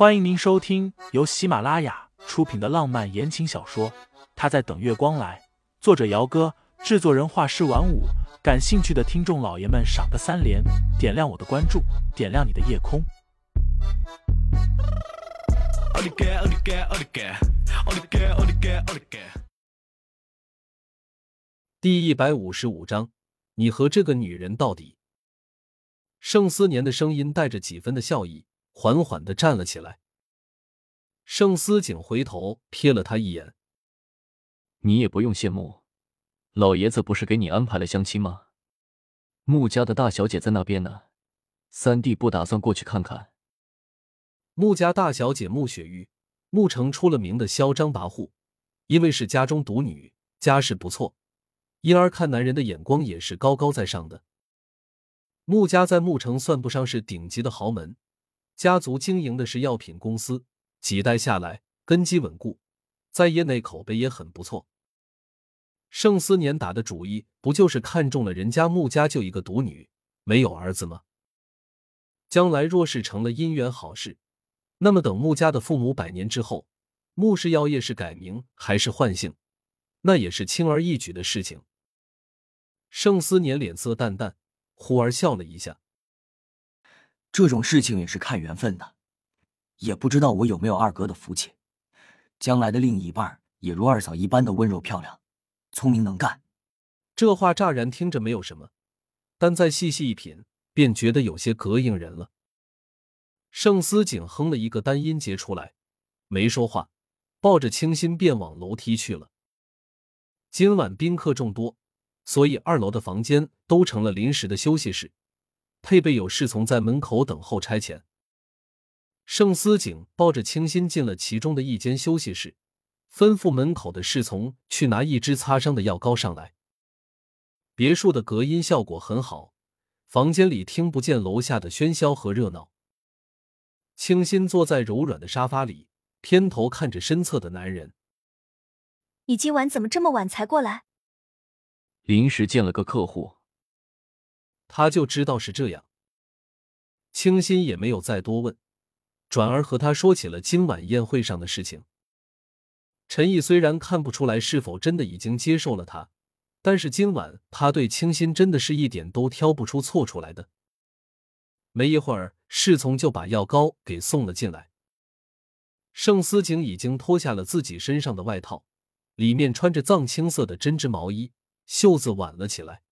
欢迎您收听由喜马拉雅出品的浪漫言情小说《他在等月光来》，作者：姚哥，制作人：画师晚舞。感兴趣的听众老爷们，赏个三连，点亮我的关注，点亮你的夜空。第一百五十五章，你和这个女人到底？盛思年的声音带着几分的笑意，缓缓的站了起来。盛思景回头瞥了他一眼：“你也不用羡慕，老爷子不是给你安排了相亲吗？穆家的大小姐在那边呢，三弟不打算过去看看？”穆家大小姐穆雪玉，穆城出了名的嚣张跋扈，因为是家中独女，家世不错，因而看男人的眼光也是高高在上的。穆家在穆城算不上是顶级的豪门，家族经营的是药品公司，几代下来根基稳固，在业内口碑也很不错。盛思年打的主意不就是看中了人家穆家就一个独女，没有儿子吗？将来若是成了姻缘好事，那么等穆家的父母百年之后，穆氏药业是改名还是换姓，那也是轻而易举的事情。盛思年脸色淡淡。忽而笑了一下，这种事情也是看缘分的，也不知道我有没有二哥的福气，将来的另一半也如二嫂一般的温柔漂亮、聪明能干。这话乍然听着没有什么，但再细细一品，便觉得有些膈应人了。盛思景哼了一个单音节出来，没说话，抱着清新便往楼梯去了。今晚宾客众多。所以二楼的房间都成了临时的休息室，配备有侍从在门口等候差遣。盛思景抱着清新进了其中的一间休息室，吩咐门口的侍从去拿一支擦伤的药膏上来。别墅的隔音效果很好，房间里听不见楼下的喧嚣和热闹。清新坐在柔软的沙发里，偏头看着身侧的男人：“你今晚怎么这么晚才过来？”临时见了个客户，他就知道是这样。清新也没有再多问，转而和他说起了今晚宴会上的事情。陈毅虽然看不出来是否真的已经接受了他，但是今晚他对清新真的是一点都挑不出错出来的。没一会儿，侍从就把药膏给送了进来。盛思景已经脱下了自己身上的外套，里面穿着藏青色的针织毛衣。袖子挽了起来，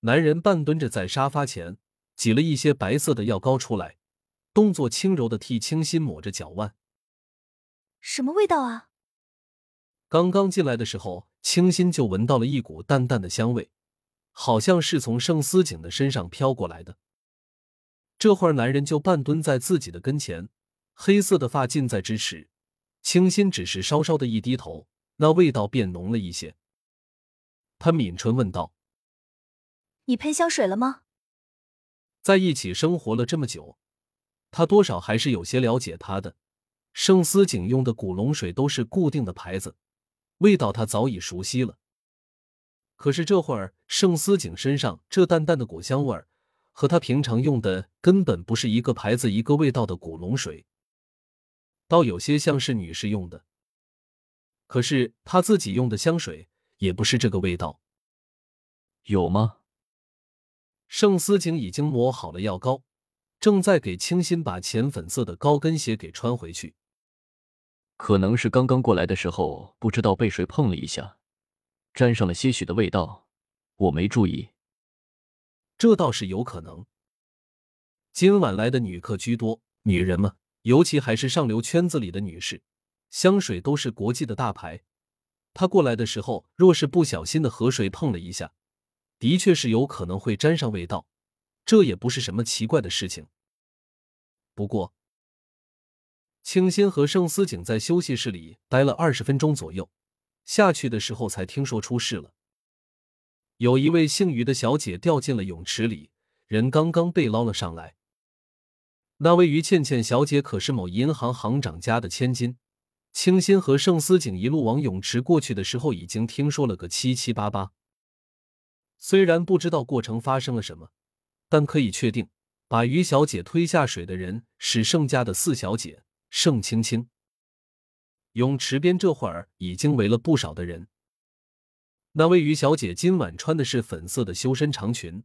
男人半蹲着在沙发前，挤了一些白色的药膏出来，动作轻柔的替清新抹着脚腕。什么味道啊？刚刚进来的时候，清新就闻到了一股淡淡的香味，好像是从盛思景的身上飘过来的。这会儿，男人就半蹲在自己的跟前，黑色的发近在咫尺，清新只是稍稍的一低头，那味道便浓了一些。他抿唇问道：“你喷香水了吗？”在一起生活了这么久，他多少还是有些了解他的。盛思景用的古龙水都是固定的牌子，味道他早已熟悉了。可是这会儿，盛思景身上这淡淡的果香味儿，和他平常用的根本不是一个牌子、一个味道的古龙水，倒有些像是女士用的。可是他自己用的香水。也不是这个味道，有吗？盛思景已经抹好了药膏，正在给清新把浅粉色的高跟鞋给穿回去。可能是刚刚过来的时候不知道被谁碰了一下，沾上了些许的味道，我没注意。这倒是有可能。今晚来的女客居多，女人嘛，尤其还是上流圈子里的女士，香水都是国际的大牌。她过来的时候，若是不小心的和谁碰了一下，的确是有可能会沾上味道，这也不是什么奇怪的事情。不过，清新和盛思景在休息室里待了二十分钟左右，下去的时候才听说出事了。有一位姓于的小姐掉进了泳池里，人刚刚被捞了上来。那位于倩倩小姐可是某银行行长家的千金。清新和盛思景一路往泳池过去的时候，已经听说了个七七八八。虽然不知道过程发生了什么，但可以确定，把于小姐推下水的人是盛家的四小姐盛青青。泳池边这会儿已经围了不少的人。那位于小姐今晚穿的是粉色的修身长裙，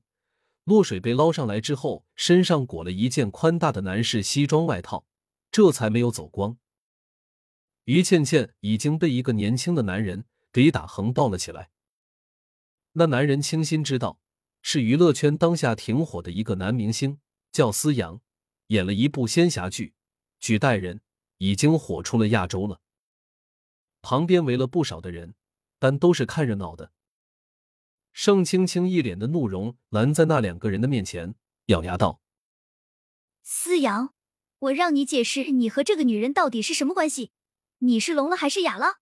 落水被捞上来之后，身上裹了一件宽大的男士西装外套，这才没有走光。于倩倩已经被一个年轻的男人给打横抱了起来。那男人清心知道，是娱乐圈当下挺火的一个男明星。叫思阳，演了一部仙侠剧，举代人已经火出了亚洲了。旁边围了不少的人，但都是看热闹的。盛青青一脸的怒容，拦在那两个人的面前，咬牙道：“思阳，我让你解释，你和这个女人到底是什么关系？你是聋了还是哑了？”